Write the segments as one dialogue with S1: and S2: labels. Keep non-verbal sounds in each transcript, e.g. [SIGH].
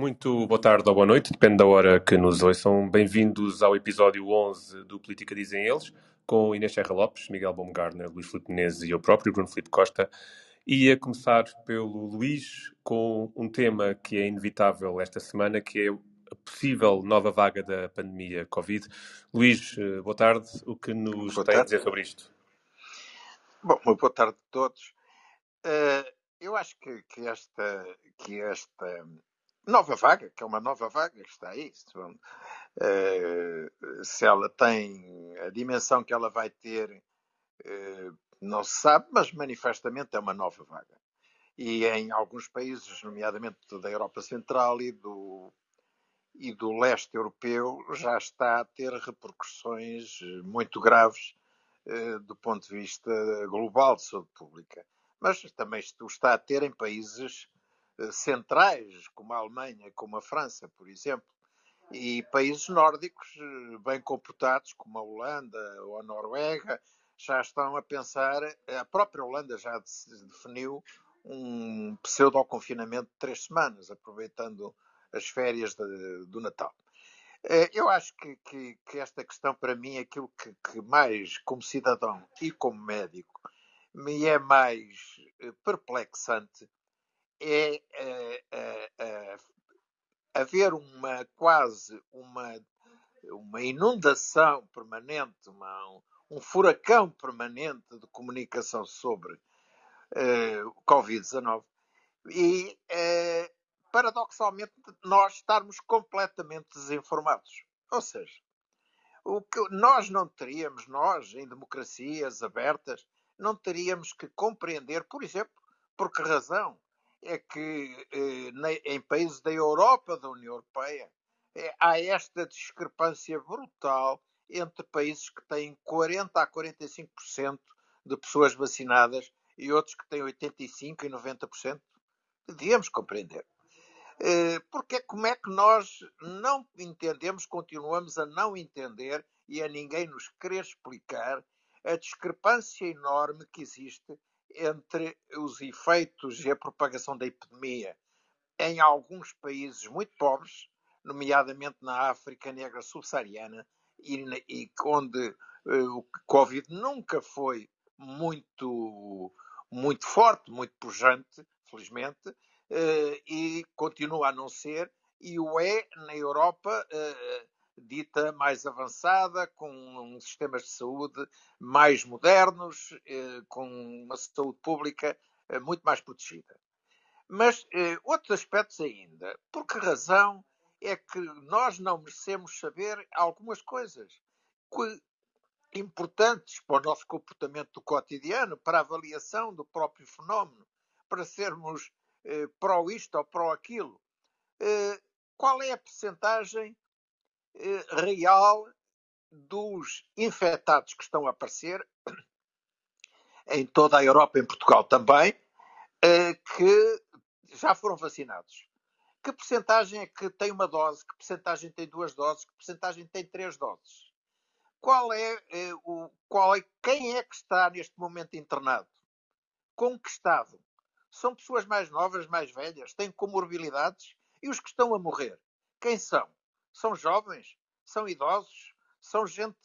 S1: Muito boa tarde ou boa noite, depende da hora que nos ouçam. Bem-vindos ao episódio 11 do Política Dizem Eles, com Inês Serra Lopes, Miguel Baumgartner, Luís Filipe Menezes e eu próprio, Bruno Filipe Costa. E a começar pelo Luís, com um tema que é inevitável esta semana, que é a possível nova vaga da pandemia Covid. Luís, eh, boa tarde. O que nos boa tem tarde. a dizer sobre isto?
S2: Bom, boa tarde a todos. Uh, eu acho que, que, esta, que esta nova vaga, que é uma nova vaga que está aí, se ela tem a dimensão que ela vai ter, uh, não se sabe, mas manifestamente é uma nova vaga. E em alguns países, nomeadamente da Europa Central e do, e do leste europeu, já está a ter repercussões muito graves do ponto de vista global de saúde pública. Mas também o está a ter em países eh, centrais, como a Alemanha, como a França, por exemplo, e países nórdicos eh, bem comportados, como a Holanda ou a Noruega, já estão a pensar, a própria Holanda já definiu um pseudo-confinamento de três semanas, aproveitando as férias de, do Natal. Eh, eu acho que, que, que, esta questão, para mim, é aquilo que, que, mais, como cidadão e como médico, me é mais perplexante é, é, é, é haver uma quase uma, uma inundação permanente, uma, um furacão permanente de comunicação sobre uh, o Covid-19 e, uh, paradoxalmente, nós estarmos completamente desinformados. Ou seja, o que nós não teríamos, nós, em democracias abertas, não teríamos que compreender, por exemplo, por que razão é que eh, em países da Europa, da União Europeia, eh, há esta discrepância brutal entre países que têm 40 a 45% de pessoas vacinadas e outros que têm 85 e 90%. Devíamos compreender. Eh, porque como é que nós não entendemos, continuamos a não entender e a ninguém nos querer explicar a discrepância enorme que existe entre os efeitos e a propagação da epidemia em alguns países muito pobres, nomeadamente na África Negra Subsaariana, e, e onde uh, o Covid nunca foi muito, muito forte, muito pujante, felizmente, uh, e continua a não ser, e o é na Europa uh, dita mais avançada, com sistemas de saúde mais modernos, eh, com uma saúde pública eh, muito mais protegida. Mas eh, outros aspectos ainda. Por que razão é que nós não merecemos saber algumas coisas importantes para o nosso comportamento do cotidiano, para a avaliação do próprio fenómeno, para sermos pró isto ou pró aquilo? Qual é a percentagem real dos infectados que estão a aparecer em toda a Europa, em Portugal também, eh, que já foram vacinados. Que percentagem é que tem uma dose? Que percentagem tem duas doses? Que percentagem tem três doses? Qual é, eh, o, qual é, quem é que está neste momento internado? Com que estado? São pessoas mais novas, mais velhas? Têm comorbilidades? E os que estão a morrer? Quem são? São jovens, são idosos, são gente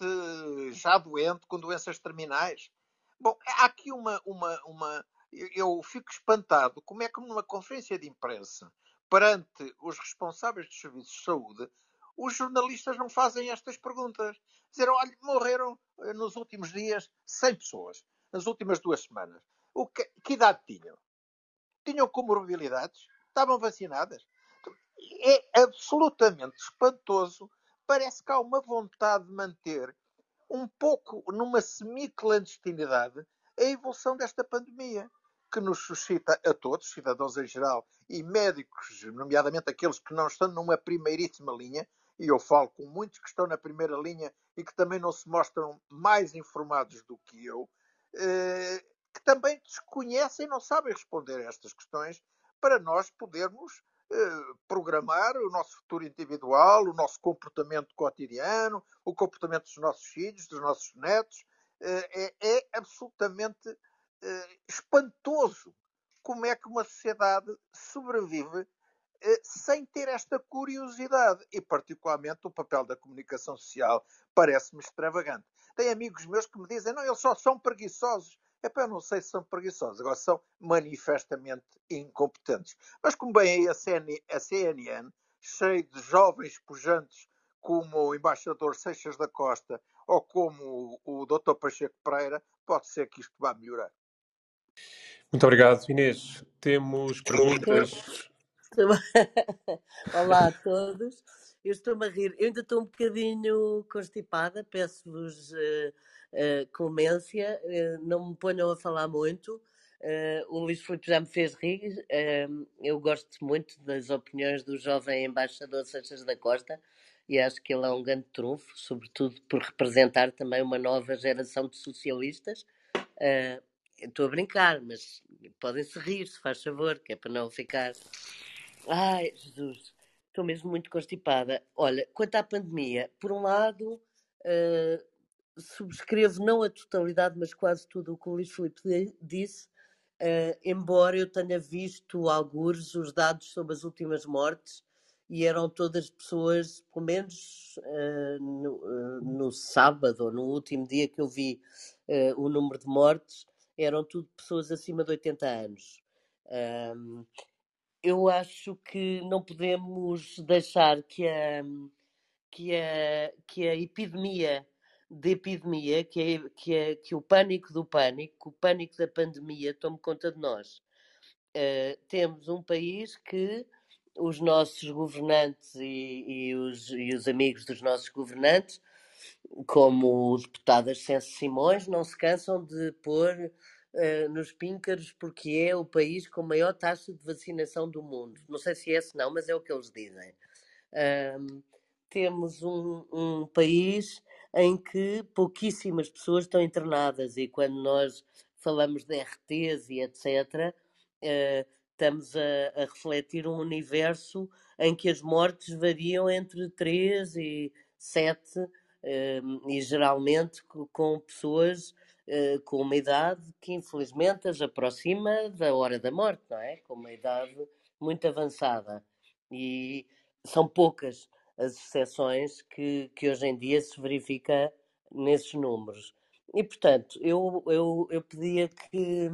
S2: já doente, com doenças terminais. Bom, há aqui uma. uma, uma eu fico espantado como é que numa conferência de imprensa, perante os responsáveis dos serviços de saúde, os jornalistas não fazem estas perguntas. Dizer, olha, morreram eh, nos últimos dias 100 pessoas, nas últimas duas semanas. O que, que idade tinham? Tinham comorbilidades? Estavam vacinadas? É absolutamente espantoso. Parece que há uma vontade de manter um pouco numa semi-clandestinidade a evolução desta pandemia, que nos suscita a todos, cidadãos em geral e médicos, nomeadamente aqueles que não estão numa primeiríssima linha, e eu falo com muitos que estão na primeira linha e que também não se mostram mais informados do que eu, eh, que também desconhecem e não sabem responder a estas questões para nós podermos programar o nosso futuro individual, o nosso comportamento cotidiano, o comportamento dos nossos filhos, dos nossos netos. Eh, é, é absolutamente eh, espantoso como é que uma sociedade sobrevive eh, sem ter esta curiosidade. E, particularmente, o papel da comunicação social parece-me extravagante. Tem amigos meus que me dizem: não, eles só são preguiçosos. Epá, eu não sei se são preguiçosos, agora são manifestamente incompetentes. Mas como bem a, CN, a CNN, cheio de jovens pujantes como o embaixador Seixas da Costa ou como o, o Dr. Pacheco Pereira, pode ser que isto vá melhorar.
S1: Muito obrigado, Inês. Temos perguntas. [LAUGHS]
S3: Olá a todos. Eu estou-me a rir. Eu ainda estou um bocadinho constipada, peço-vos uh, uh, clemência. Uh, não me ponham a falar muito. o Luís Filipe já me fez rir. eu gosto muito das opiniões do jovem embaixador Seixas da Costa e acho que ele é um grande trunfo, sobretudo por representar também uma nova geração de socialistas. Estou a brincar, mas podem-se rir, se faz favor, que é para não ficar. Ai, Jesus, estou mesmo muito constipada. Olha, quanto à pandemia, por um lado, uh, subscrevo não a totalidade, mas quase tudo o que o Luís Filipe disse, uh, embora eu tenha visto alguns os dados sobre as últimas mortes e eram todas pessoas, pelo menos uh, no, no, sábado ou no último dia que eu vi o número de mortes, eram tudo pessoas acima de 80 anos. Um, eu acho que não podemos deixar que a, que a, que a epidemia de epidemia, que, é, que, é, que o pânico do pânico, o pânico da pandemia, tome conta de nós. Uh, temos um país que os nossos governantes e, e, os, e os amigos dos nossos governantes, como o deputado Ascenso Simões, não se cansam de pôr uh, nos píncaros porque é o país com maior taxa de vacinação do mundo. Não sei se é esse não, mas é o que eles dizem. Um, temos um, um, país em que pouquíssimas pessoas estão internadas e quando nós falamos de RTs e etc., eh, estamos a, a, refletir um universo em que as mortes variam entre 3 e 7 um, e geralmente com pessoas uh, com uma idade que infelizmente as aproxima da hora da morte, não é? Com uma idade muito avançada. E são poucas as exceções que, que hoje em dia se verifica nesses números. E, portanto, eu, eu, eu pedia que,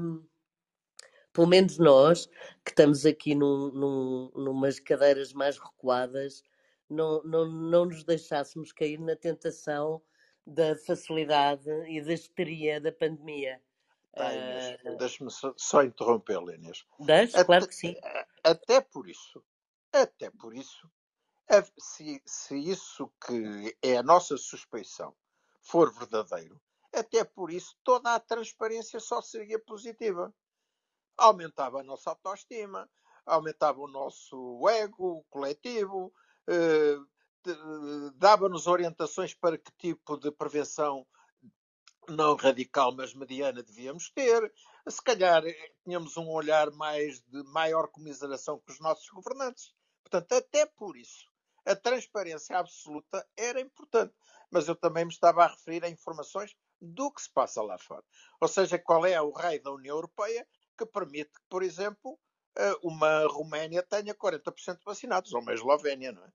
S3: pelo menos nós, que estamos aqui num, num, numas cadeiras mais recuadas, não, não, não nos deixássemos cair na tentação da facilidade e da histeria da pandemia.
S2: Ah, Inês, uh... Deixa-me só, só interrompê-lo, Inês.
S3: Deixe, claro que sim.
S2: Até por isso, até por isso, se, se isso que é a nossa suspeição for verdadeiro, até por isso toda a transparência só seria positiva. Aumentava a nossa autoestima, aumentava o nosso ego coletivo, eh, dava-nos orientações para que tipo de prevenção não radical, mas mediana devíamos ter. Se calhar eh, tínhamos um olhar mais de maior comiseração com os nossos governantes. Portanto, até por isso, a transparência absoluta era importante. Mas eu também me estava a referir a informações do que se passa lá fora. Ou seja, qual é o raio da União Europeia que permite que, por exemplo, eh, uma Roménia tenha 40% vacinados, ou uma Eslovénia, não é?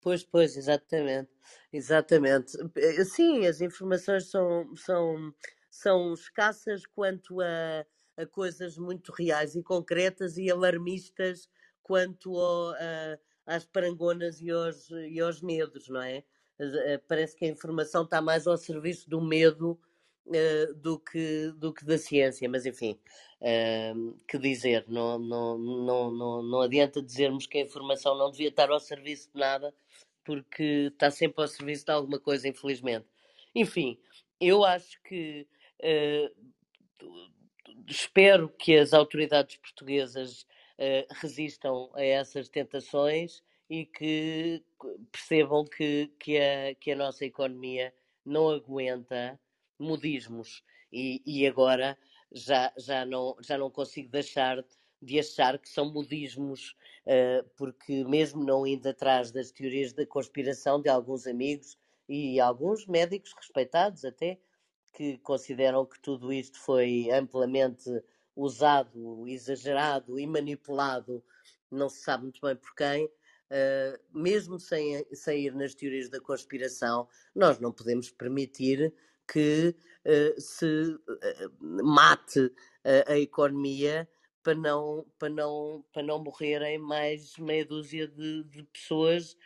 S3: Pois, pois, exatamente. Exatamente. Eh, sim, as informações são, são, são escassas quanto a, a coisas muito reais e concretas e alarmistas quanto ao, a, às parangonas e aos, e aos medos, não é? Eh, parece que a informação está mais ao serviço do medo uh, do, que, do que da ciência, mas enfim, uh, que dizer, não, não, não, não, não adianta dizermos que a informação não devia estar ao serviço de nada, porque está sempre ao serviço de alguma coisa, infelizmente. Enfim, eu acho que uh, espero que as autoridades portuguesas resistam a essas tentações e que percebam que, que, a, que a nossa economia não aguenta modismos. E, e agora já, já, não, já não consigo deixar de achar que são modismos, uh, porque mesmo não indo atrás das teorias da conspiração de alguns amigos e alguns médicos respeitados até, que consideram que tudo isto foi amplamente usado, exagerado e manipulado não se sabe muito bem por quem, uh, mesmo sem, sem ir nas teorias da conspiração, nós não podemos permitir que uh, se mate a economia para não, para não, para não morrerem mais meia dúzia de, de pessoas,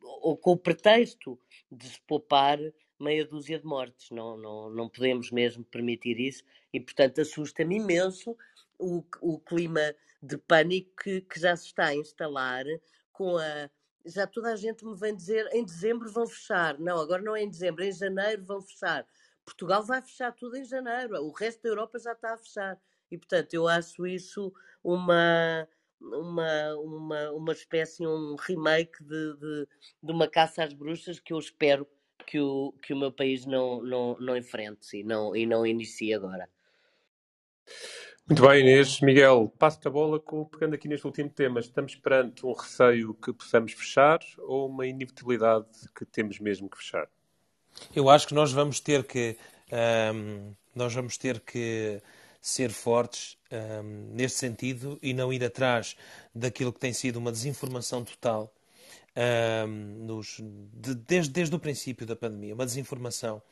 S3: ou com o pretexto de se poupar meia dúzia de mortes. Não, não, não podemos mesmo permitir isso e, portanto, assusta-me imenso o, o clima de pânico que, que já se está a instalar com a. Já toda a gente me vem dizer em dezembro vão fechar. Não, agora não é em dezembro, é em janeiro vão fechar. Portugal vai fechar tudo em janeiro, o resto da Europa já está a fechar. E, portanto, eu acho isso uma, uma, uma, uma espécie, um remake de, de, de uma caça às bruxas que eu espero que o, que o meu país não, não, não enfrente e não, e não inicie agora.
S1: Muito bem, Inês. Miguel, passo-te a bola com, pegando aqui neste último tema. Estamos perante um receio que possamos fechar ou uma inevitabilidade que temos mesmo que fechar?
S4: Eu acho que nós vamos ter que um, nós vamos ter que ser fortes um, neste sentido e não ir atrás daquilo que tem sido uma desinformação total um, nos, de, desde, desde o princípio da pandemia, uma desinformação.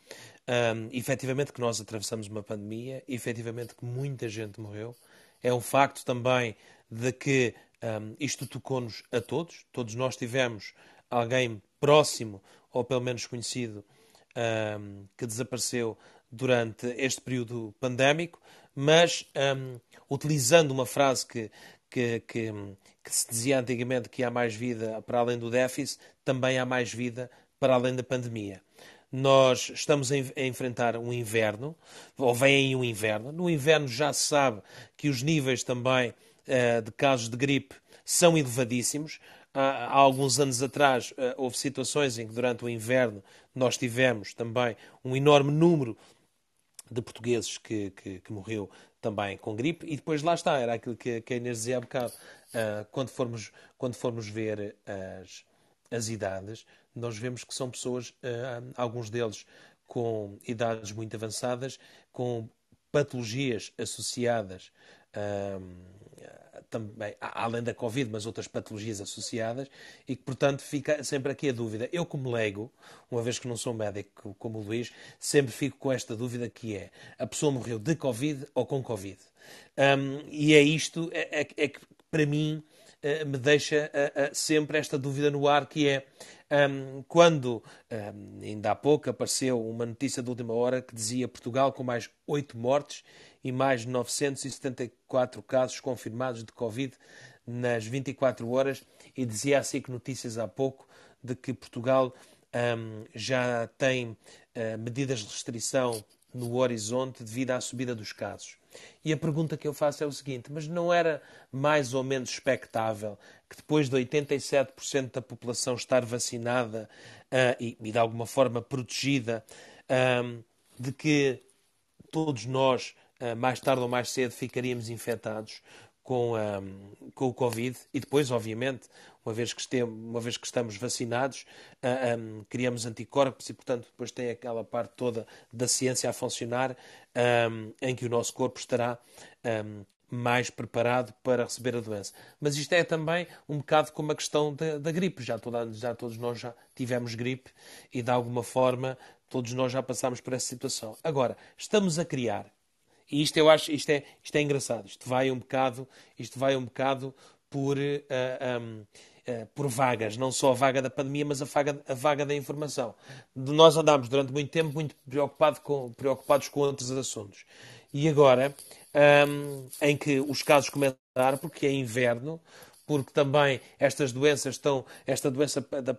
S4: Um, efetivamente que nós atravessamos uma pandemia, efetivamente que muita gente morreu. É um facto também de que um, isto tocou-nos a todos. Todos nós tivemos alguém próximo, ou pelo menos conhecido, um, que desapareceu durante este período pandémico, mas um, utilizando uma frase que, que, que, que, se dizia antigamente que há mais vida para além do déficit, também há mais vida para além da pandemia. Nós estamos a enfrentar um inverno, ou vem aí um inverno. No inverno já se sabe que os níveis também uh, de casos de gripe são elevadíssimos. Há, alguns anos atrás uh, houve situações em que durante o inverno nós tivemos também um enorme número de portugueses que, que, que, morreu também com gripe. E depois lá está, era aquilo que, que a Inês dizia há bocado, uh, quando, formos, quando formos ver as, as idades, nós vemos que são pessoas, uh, alguns deles com idades muito avançadas, com patologias associadas também, além da Covid, mas outras patologias associadas, e que, portanto, fica sempre aqui a dúvida. Eu, como leigo, uma vez que não sou médico como o Luís, sempre fico com esta dúvida que é, a pessoa morreu de Covid ou com Covid? Um, e é isto, é, é, é que, para mim, uh, me deixa uh, uh, sempre esta dúvida no ar, que é, um, quando, um, ainda há pouco, apareceu uma notícia de última hora que dizia Portugal com mais oito mortes e mais 974 casos confirmados de Covid nas 24 horas e dizia assim que Notícias há pouco de que Portugal um, já tem uh, medidas de restrição no horizonte devido à subida dos casos. E a pergunta que eu faço é o seguinte: mas não era mais ou menos expectável que depois de 87% da população estar vacinada uh, e, e, de alguma forma protegida, um, de que todos nós eh, mais tarde ou mais cedo ficaríamos infectados com, um, ehm, com o Covid e depois, obviamente, uma vez que, estemos, uma vez que estamos vacinados, uh, eh, um, criamos anticorpos e, portanto, depois tem aquela parte toda da ciência a funcionar um, em que o nosso corpo estará mais preparado para receber a doença. Mas isto é também um bocado como a questão da, da gripe. Já, toda, já todos nós já tivemos gripe e, de alguma forma, todos nós já passámos por essa situação. Agora, estamos a criar e isto eu acho, isto é, isto é engraçado. Isto vai um bocado, isto vai um bocado por, uh, um, uh, por vagas, não só a vaga da pandemia, mas a vaga, a vaga da informação. Nós andámos durante muito tempo muito preocupado com, preocupados com outros assuntos. E agora, um, em que os casos começam a dar, porque é inverno, porque também estas doenças estão, esta doença da,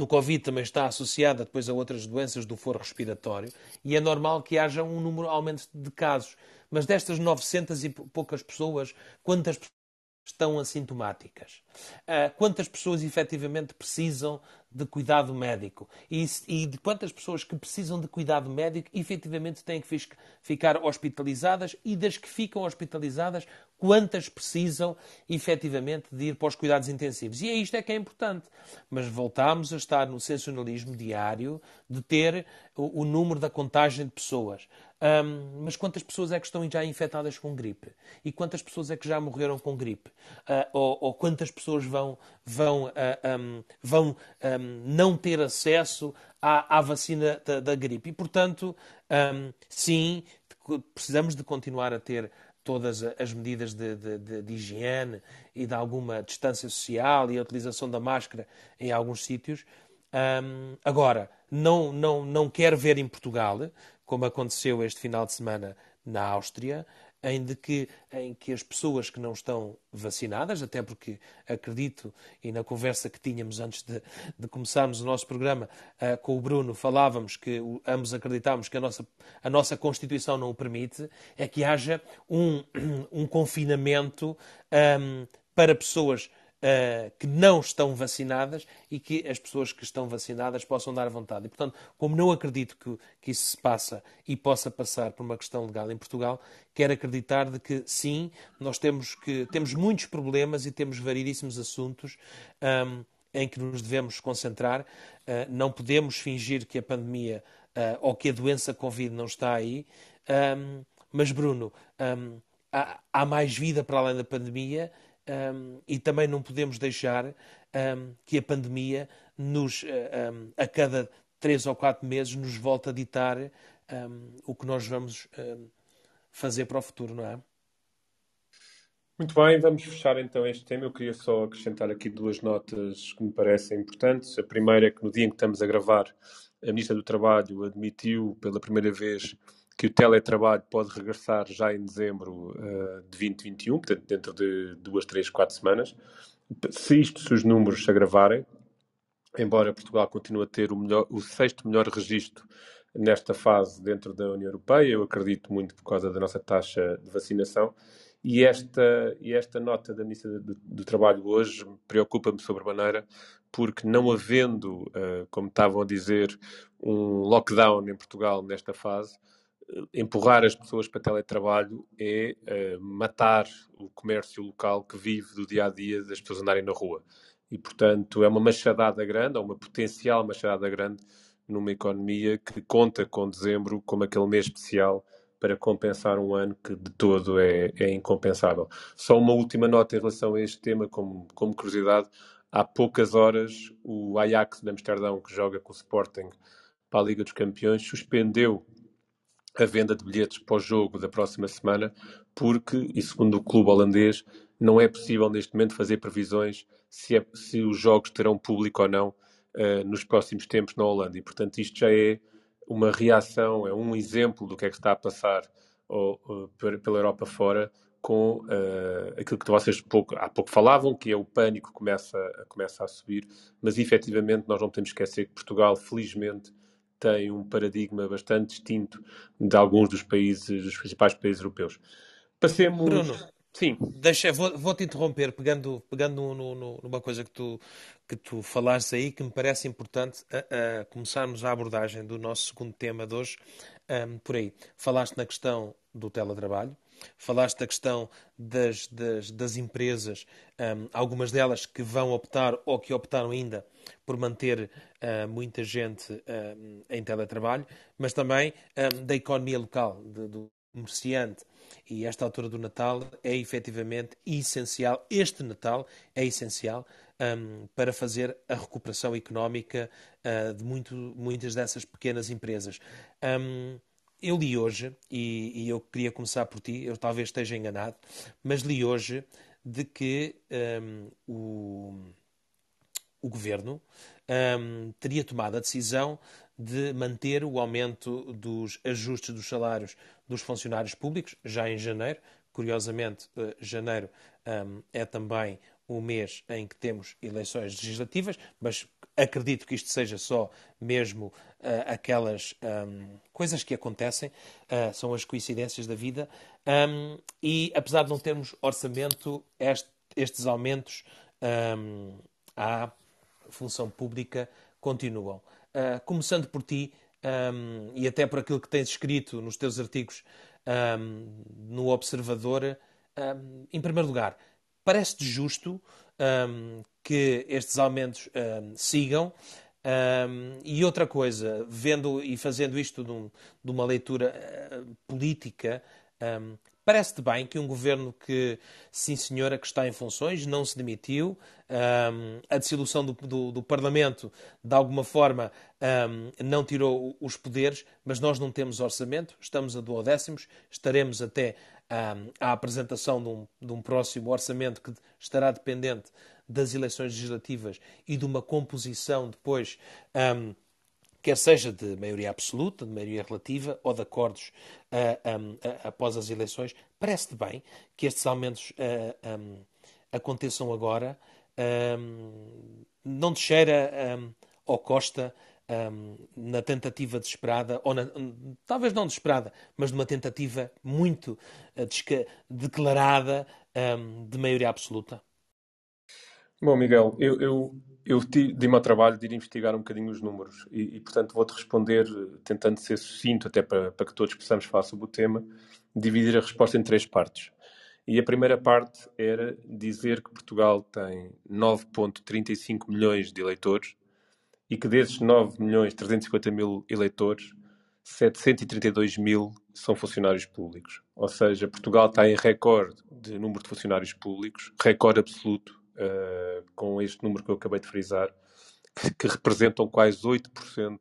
S4: do Covid também está associada depois a outras doenças do foro respiratório e é normal que haja um número aumento de casos. Mas destas 900 e poucas pessoas, quantas estão assintomáticas? Uh, quantas pessoas efetivamente precisam de cuidado médico e, e, de quantas pessoas que precisam de cuidado médico efetivamente têm que ficar hospitalizadas e das que ficam hospitalizadas, quantas precisam efetivamente de ir para os cuidados intensivos. E é isto é que é importante. Mas voltamos a estar no sensacionalismo diário de ter o, o número da contagem de pessoas. Um, mas quantas pessoas é que estão já infectadas com gripe? E quantas pessoas é que já morreram com gripe? Uh, ou, ou, quantas pessoas vão, vão, uh, um, vão um, não ter acesso à, à vacina da, da, gripe? E, portanto, sim, precisamos de continuar a ter todas as medidas de, de, de, de, higiene e de alguma distância social e a utilização da máscara em alguns sítios. Um, agora, não, não, não quero ver em Portugal como aconteceu este final de semana na Áustria, em, de que, em que as pessoas que não estão vacinadas, até porque acredito, e na conversa que tínhamos antes de, de começarmos o nosso programa uh, com o Bruno, falávamos que ambos acreditávamos que a nossa, a nossa Constituição não o permite, é que haja um, [CLEARS THROAT] um confinamento um, para pessoas uh, que não estão vacinadas e que as pessoas que estão vacinadas possam dar vontade. E, portanto, como não acredito que, que isso se passa e possa passar por uma questão legal em Portugal, quero acreditar de que sim, nós temos, que, temos muitos problemas e temos variedíssimos assuntos. Um, em que nos devemos concentrar. Uh, não podemos fingir que a pandemia uh, ou que a doença Covid não está aí. Um, mas, Bruno, um, há, há, mais vida para além da pandemia um, e também não podemos deixar um, que a pandemia nos, um, a cada três ou quatro meses nos volte a ditar o que nós vamos fazer para o futuro, não é?
S1: Muito bem, vamos fechar então este tema. Eu queria só acrescentar aqui duas notas que me parecem importantes. A primeira é que no dia em que estamos a gravar, a Ministra do Trabalho admitiu pela primeira vez que o teletrabalho pode regressar já em dezembro uh, de 2021, portanto, dentro de duas, três, quatro semanas. Se isto, se os números se agravarem, embora Portugal continue a ter o, melhor, o sexto melhor registro nesta fase dentro da União Europeia, eu acredito muito por causa da nossa taxa de vacinação, e esta, e esta nota da Ministra do, do Trabalho hoje preocupa-me sobremaneira, porque não havendo, uh, como estavam a dizer, um lockdown em Portugal nesta fase, empurrar as pessoas para teletrabalho é uh, matar o comércio local que vive do dia a dia das pessoas andarem na rua. E, portanto, é uma machadada grande, ou uma potencial machadada grande, numa economia que conta com dezembro como aquele mês especial para compensar um ano que de todo é, é incompensável. Só uma última nota em relação a este tema, como, como curiosidade. Há poucas horas, o Ajax de Amsterdão, que joga com o Sporting para a Liga dos Campeões, suspendeu a venda de bilhetes para o jogo da próxima semana, porque, e segundo o clube holandês, não é possível neste momento fazer previsões se, é, se os jogos terão público ou não uh, nos próximos tempos na Holanda. E, portanto, isto já é uma reação, é um exemplo do que é que está a passar ou, pela Europa fora com uh, aquilo que vocês pouco, há pouco falavam, que é o pânico começa, começa a subir, mas efetivamente nós não podemos esquecer que Portugal, felizmente, tem um paradigma bastante distinto de alguns dos países, dos principais países europeus.
S4: Passemos. Bruno, Sim. Deixa, vou, vou, te interromper pegando, pegando no, no, numa coisa que tu, que tu falaste aí que me parece importante a, a começarmos a abordagem do nosso segundo tema de hoje. Um, por aí, falaste na questão do teletrabalho, Falaste da questão das, das, das empresas, um, algumas delas que vão optar ou que optaram ainda por manter uh, muita gente uh, em teletrabalho, mas também um, da economia local, de, do comerciante. E esta altura do Natal é efetivamente essencial, este Natal é essencial um, para fazer a recuperação económica uh, de muito, muitas dessas pequenas empresas. Um, eu li hoje, e, e, eu queria começar por ti, eu talvez esteja enganado, mas li hoje de que um, o, o governo um, teria tomado a decisão de manter o aumento dos ajustes dos salários dos funcionários públicos já em janeiro. Curiosamente, uh, janeiro um, é também o mês em que temos eleições legislativas, mas acredito que isto seja só mesmo uh, aquelas um, coisas que acontecem, uh, são as coincidências da vida, um, e apesar de não termos orçamento, este, estes aumentos um, à função pública continuam. Uh, começando por ti, e até por aquilo que tens escrito nos teus artigos no Observador, em primeiro lugar, parece-te justo que estes aumentos sigam? e outra coisa, vendo e fazendo isto de, um, de uma leitura uh, política, Parece-te bem que um governo que, sim senhora, que está em funções, não se demitiu, um, a dissolução do, do, do, Parlamento, de alguma forma, um, não tirou os poderes, mas nós não temos orçamento, estamos a duodécimos, estaremos até um, à apresentação de um, de um próximo orçamento que estará dependente das eleições legislativas e de uma composição depois quer seja de maioria absoluta, de maioria relativa ou de acordos uh, um, uh, após as eleições, parece-te bem que estes aumentos uh, um, aconteçam agora. Um, não te cheira ao Costa na tentativa desesperada, ou na, talvez não desesperada, mas numa tentativa muito declarada de maioria absoluta?
S1: Bom, Miguel, eu, eu, eu dei-me ao trabalho de ir investigar um bocadinho os números e, e portanto, vou-te responder tentando ser sucinto, até para, para que todos possamos falar sobre o tema, dividir a resposta em três partes. E a primeira parte era dizer que Portugal tem 9,35 milhões de eleitores e que desses 9 milhões 350 mil eleitores, 732 mil são funcionários públicos. Ou seja, Portugal está em recorde de número de funcionários públicos, recorde absoluto, uh, com este número que eu acabei de frisar, que, representam quase 8%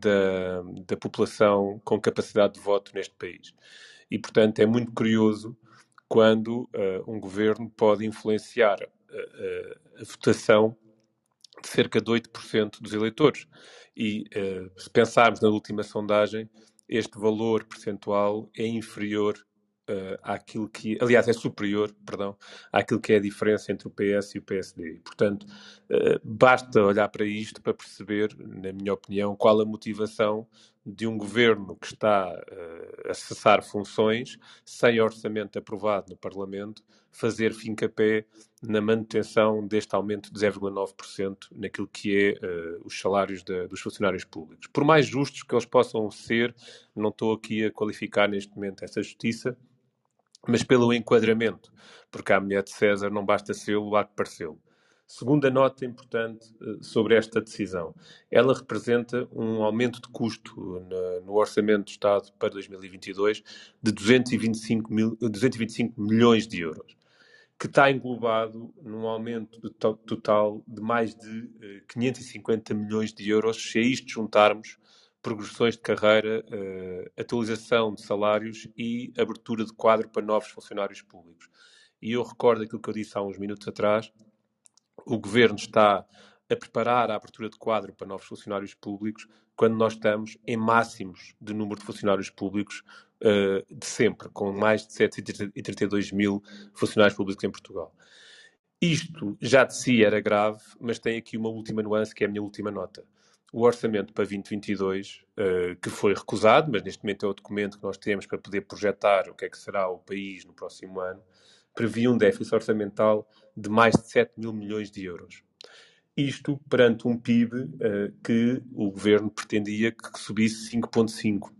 S1: da, da população com capacidade de voto neste país. E, portanto, é muito curioso quando uh, um governo pode influenciar a, a, votação cerca de 8% dos eleitores. E uh, se pensarmos na última sondagem, este valor percentual é inferior uh, àquilo que, aliás, é superior, perdão, àquilo que é a diferença entre o PS e o PSD. Portanto, uh, basta olhar para isto para perceber, na minha opinião, qual a motivação de um governo que está a cessar funções, sem orçamento aprovado no Parlamento, fazer fim-capé na manutenção deste aumento de 0,9% naquilo que é uh, os salários de, dos funcionários públicos. Por mais justos que eles possam ser, não estou aqui a qualificar neste momento essa justiça, mas pelo enquadramento, porque a mulher de César não basta ser-lo, há que parecê-lo. Segunda nota importante uh, sobre esta decisão. Ela representa um aumento de custo no Orçamento do Estado para 2022 de 225, mil, 225 milhões de euros, que está englobado num aumento de to total de mais de uh, 550 milhões de euros, se a isto juntarmos progressões de carreira, uh, atualização de salários e abertura de quadro para novos funcionários públicos. E eu recordo aquilo que eu disse há uns minutos atrás, o Governo está a preparar a abertura de quadro para novos funcionários públicos quando nós estamos em máximos de número de funcionários públicos uh, de sempre, com mais de 732 mil funcionários públicos em Portugal. Isto já de si era grave, mas tem aqui uma última nuance que é a minha última nota o orçamento para 2022, uh, eh, que foi recusado, mas neste momento é o documento que nós temos para poder projetar o que é que será o país no próximo ano, previa um déficit orçamental de mais de 7 mil milhões de euros. Isto perante um PIB uh, eh, que o governo pretendia que subisse 5,5.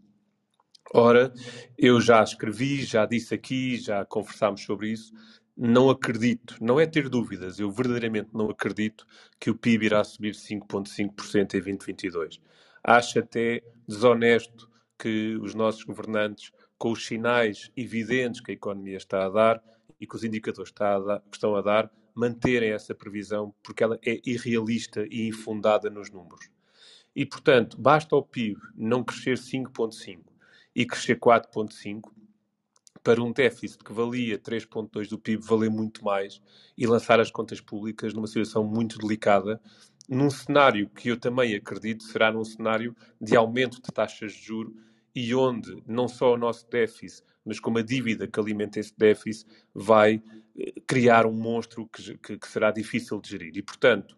S1: Ora, eu já escrevi, já disse aqui, já conversámos sobre isso, não acredito, não é ter dúvidas, eu verdadeiramente não acredito que o PIB irá subir 5,5% em 2022. Acho até desonesto que os nossos governantes, com os sinais evidentes que a economia está a dar e que os indicadores a dar, que estão a dar, manterem essa previsão, porque ela é irrealista e infundada nos números. E, portanto, basta o PIB não crescer 5,5% e crescer 4,5%, para um déficit que valia 3,2% do PIB valer muito mais e lançar as contas públicas numa situação muito delicada, num cenário que eu também acredito será num cenário de aumento de taxas de juro e onde não só o nosso déficit, mas como a dívida que alimenta esse déficit vai eh, criar um monstro que, que, que será difícil de gerir. E, portanto,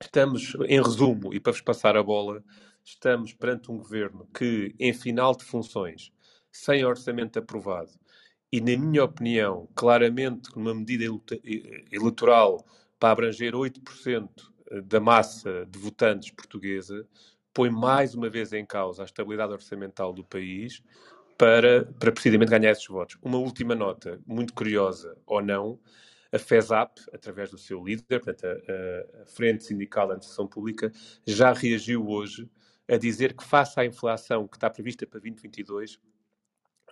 S1: estamos, em resumo, e para vos passar a bola, estamos perante um governo que, em final de funções, sem orçamento aprovado e, na minha opinião, claramente numa medida eleitoral para abranger 8% da massa de votantes portuguesa põe mais uma vez em causa a estabilidade orçamental do país para, para precisamente ganhar esses votos. Uma última nota, muito curiosa ou não, a FESAP, através do seu líder, portanto, a, a Frente Sindical de Administração Pública, já reagiu hoje a dizer que, face à inflação que está prevista para 2022,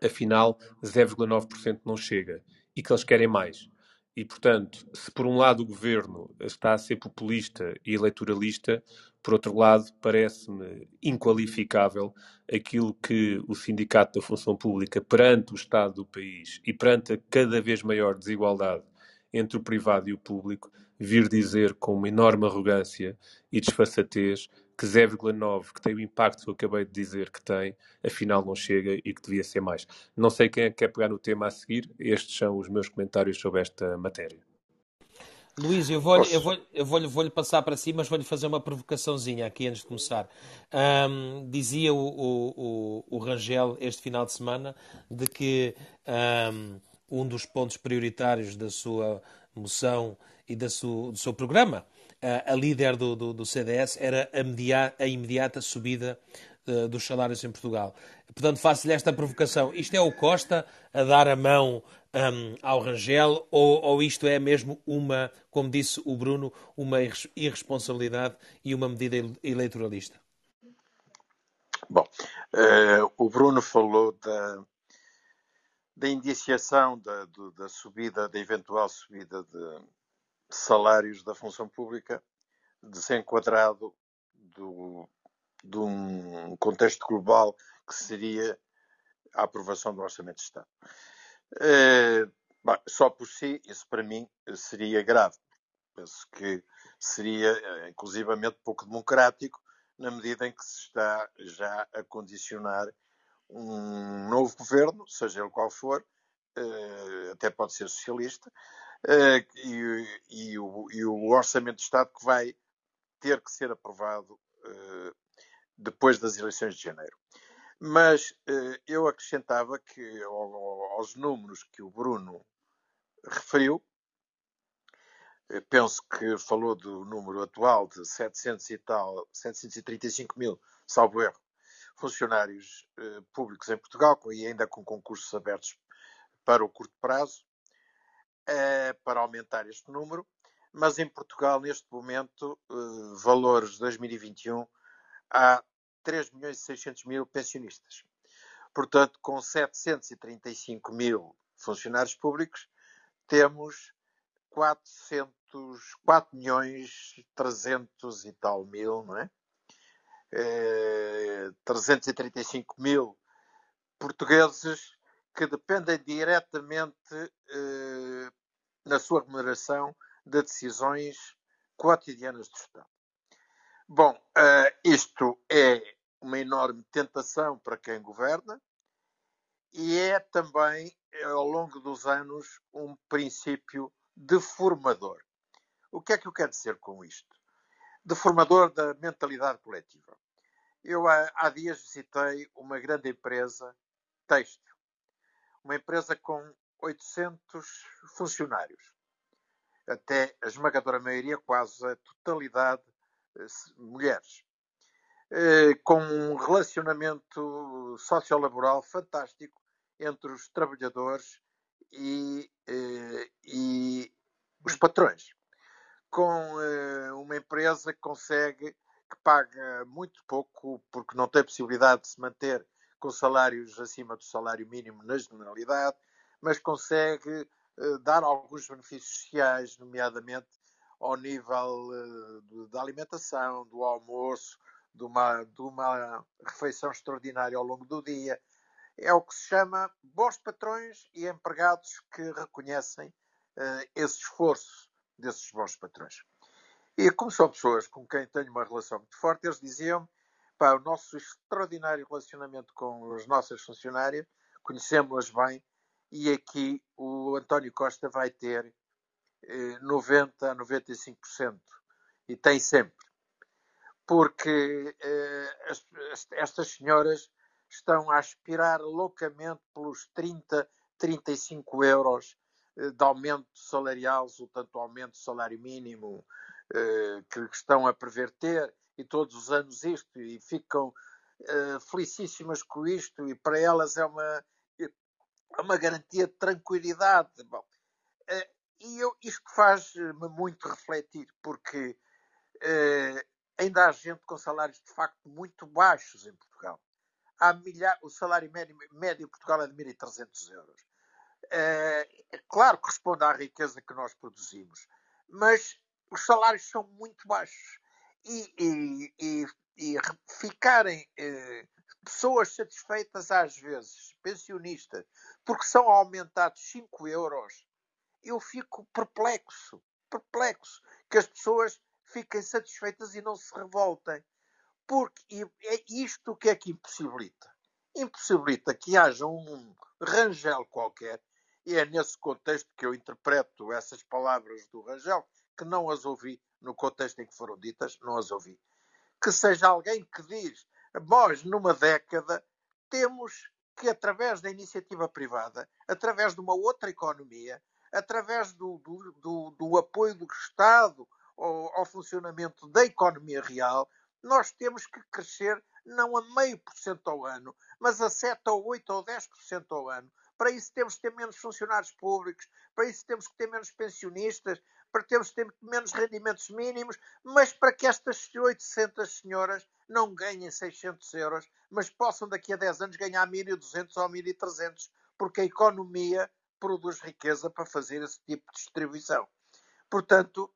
S1: afinal 0,9% não chega e que eles querem mais. E, portanto, se por um lado o governo está a ser populista e eleitoralista, por outro lado, parece-me inqualificável aquilo que o Sindicato da Função Pública, perante o Estado do país e perante a cada vez maior desigualdade entre o privado e o público, vir dizer com uma enorme arrogância e desfaçatez que 0,9, que tem o impacto que eu acabei de dizer que tem, afinal não chega e que devia ser mais. Não sei quem é que quer pegar no tema a seguir, estes são os meus comentários sobre esta matéria.
S4: Luís, eu vou-lhe eu vou, eu vou, vou passar para si, mas vou-lhe fazer uma provocaçãozinha aqui antes de começar. Um, dizia o, o, o, Rangel este final de semana de que um, um dos pontos prioritários da sua moção e da sua, do seu programa a líder do, do, do CDS era a, media, a imediata subida uh, dos salários em Portugal. Portanto, faço-lhe esta provocação. Isto é o Costa a dar a mão um, ao Rangel ou, ou, isto é mesmo uma, como disse o Bruno, uma irresponsabilidade e uma medida eleitoralista?
S2: Bom, uh, o Bruno falou da, da indiciação da, do, da subida, da eventual subida de, salários da função pública desenquadrado do, de um contexto global que seria a aprovação do Orçamento de Estado. É, bom, só por si, isso para mim seria grave. Penso que seria, eh, inclusivamente, pouco democrático, na medida em que se está já a condicionar um novo governo, seja ele qual for, eh, até pode ser socialista, e, e, o, e, o, Orçamento de Estado que vai ter que ser aprovado uh, depois das eleições de janeiro. Mas uh, eu acrescentava que aos números que o Bruno referiu, penso que falou do número atual de 700 e tal, 735 mil, salvo erro, funcionários públicos em Portugal, e ainda com concursos abertos para o curto prazo, para aumentar este número, mas em Portugal, neste momento, uh, valores de 2021, há 3 milhões e 600 mil pensionistas. Portanto, com 735 mil funcionários públicos, temos 400, 4 milhões 300 e tal mil, não é? é 335 mil portugueses que dependem diretamente eh, na sua remuneração de decisões cotidianas do Estado. Bom, uh, isto é uma enorme tentação para quem governa e é também, ao longo dos anos, um princípio deformador. O que é que eu quero dizer com isto? Deformador da mentalidade coletiva. Eu há, há dias visitei uma grande empresa têxtil, uma empresa com 800 funcionários. Até a esmagadora maioria, quase a totalidade, eh, mulheres. Eh, com um relacionamento sociolaboral fantástico entre os trabalhadores e, eh, e os patrões. Com uma empresa que consegue, que paga muito pouco, porque não tem possibilidade de se manter com salários acima do salário mínimo na generalidade, mas consegue uh, dar alguns benefícios sociais, nomeadamente ao nível uh, da alimentação, do almoço, de uma, de uma refeição extraordinária ao longo do dia. É o que se chama bons patrões e empregados que reconhecem uh, esse esforço desses bons patrões. E como são pessoas com quem tenho uma relação muito forte, eles diziam-me o nosso extraordinário relacionamento com as nossas funcionárias, conhecemos-las bem e aqui o António Costa vai ter eh, 90 a 95%. E tem sempre. Porque eh, as, estas senhoras estão a aspirar loucamente pelos 30, 35 euros eh, de aumento salarial, ou tanto aumento do salário mínimo, eh, que estão a prever ter, e todos os anos isto, e ficam eh, felicíssimas com isto, e para elas é uma, é uma garantia de tranquilidade. Bom, eh, e eu, isto faz-me muito refletir, porque ainda há gente com salários de facto muito baixos em Portugal. Há milhar, o salário médio, médio em Portugal é de 1.300 euros. É, claro que responde à riqueza que nós produzimos, mas os salários são muito baixos. E, e, e, e ficarem eh, pessoas satisfeitas, às vezes, pensionistas, porque são aumentados 5 euros, eu fico perplexo. Perplexo. Que as pessoas fiquem satisfeitas e não se revoltem. Porque é isto que é que impossibilita. Impossibilita que haja um Rangel qualquer, e é nesse contexto que eu interpreto essas palavras do Rangel, que não as ouvi no contexto em que foram ditas, não as ouvi. Que seja alguém que diz, nós numa década temos que, através da iniciativa privada, através de uma outra economia, através do, do, do, do apoio do Estado ao, ao, funcionamento da economia real, nós temos que crescer não a meio por cento ao ano, mas a 7 ou 8 ou 10% ao ano. Para isso temos que ter menos funcionários públicos, para isso temos que ter menos pensionistas, para termos ter menos rendimentos mínimos, mas para que estas 800 senhoras não ganhem 600 euros, mas possam daqui a 10 anos ganhar 1.200 ou 1.300, porque a economia produz riqueza para fazer esse tipo de distribuição. Portanto,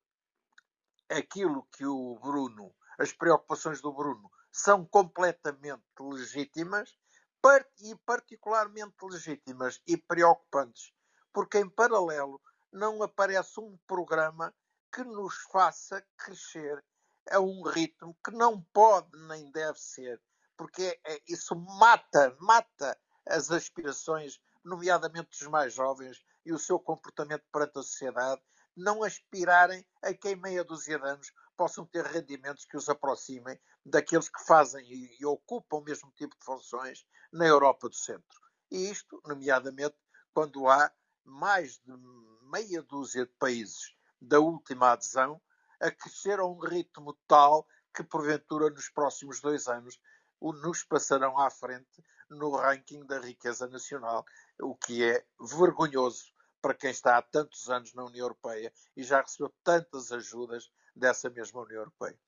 S2: aquilo que o Bruno, as preocupações do Bruno, são completamente legítimas e particularmente legítimas e preocupantes, porque em paralelo não aparece um programa que nos faça crescer a um ritmo que não pode nem deve ser, porque é, isso mata, mata as aspirações, nomeadamente dos mais jovens, e o seu comportamento perante a sociedade, não aspirarem a que em meia dúzia de anos possam ter rendimentos que os aproximem daqueles que fazem e, e ocupam o mesmo tipo de funções na Europa do Centro. E isto, nomeadamente, quando há mais de meia dúzia de países da última adesão a crescer a um ritmo tal que, porventura, nos próximos dois anos, nos passarão à frente no ranking da riqueza nacional, o que é vergonhoso para quem está há tantos anos na União Europeia e já recebeu tantas ajudas dessa mesma União Europeia.